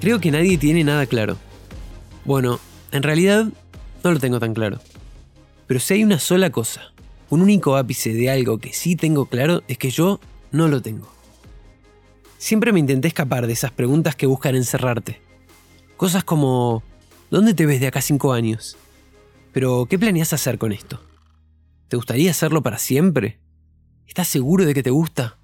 Creo que nadie tiene nada claro. Bueno, en realidad no lo tengo tan claro. Pero si hay una sola cosa, un único ápice de algo que sí tengo claro, es que yo no lo tengo. Siempre me intenté escapar de esas preguntas que buscan encerrarte. Cosas como, ¿dónde te ves de acá cinco años? Pero, ¿qué planeas hacer con esto? ¿Te gustaría hacerlo para siempre? ¿Estás seguro de que te gusta?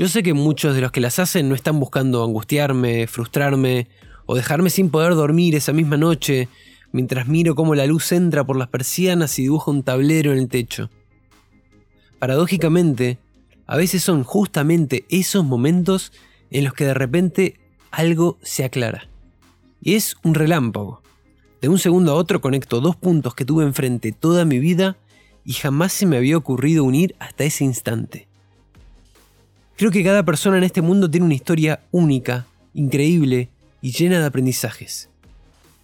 Yo sé que muchos de los que las hacen no están buscando angustiarme, frustrarme o dejarme sin poder dormir esa misma noche mientras miro cómo la luz entra por las persianas y dibuja un tablero en el techo. Paradójicamente, a veces son justamente esos momentos en los que de repente algo se aclara. Y es un relámpago. De un segundo a otro conecto dos puntos que tuve enfrente toda mi vida y jamás se me había ocurrido unir hasta ese instante. Creo que cada persona en este mundo tiene una historia única, increíble y llena de aprendizajes.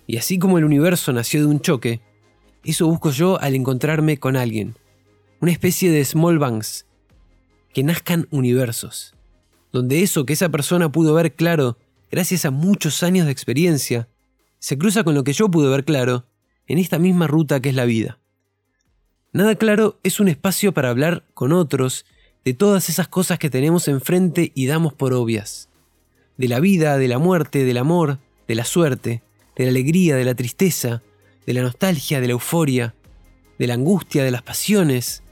Y así como el universo nació de un choque, eso busco yo al encontrarme con alguien. Una especie de small bangs. Que nazcan universos. Donde eso que esa persona pudo ver claro gracias a muchos años de experiencia, se cruza con lo que yo pude ver claro en esta misma ruta que es la vida. Nada claro es un espacio para hablar con otros de todas esas cosas que tenemos enfrente y damos por obvias. De la vida, de la muerte, del amor, de la suerte, de la alegría, de la tristeza, de la nostalgia, de la euforia, de la angustia, de las pasiones,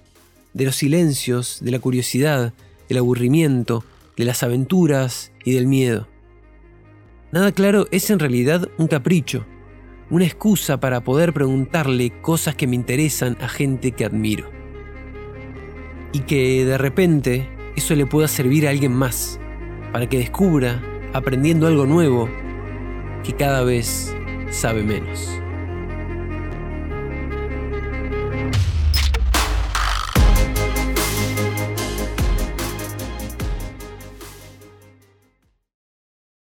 de los silencios, de la curiosidad, del aburrimiento, de las aventuras y del miedo. Nada claro es en realidad un capricho, una excusa para poder preguntarle cosas que me interesan a gente que admiro y que de repente eso le pueda servir a alguien más, para que descubra, aprendiendo algo nuevo, que cada vez sabe menos.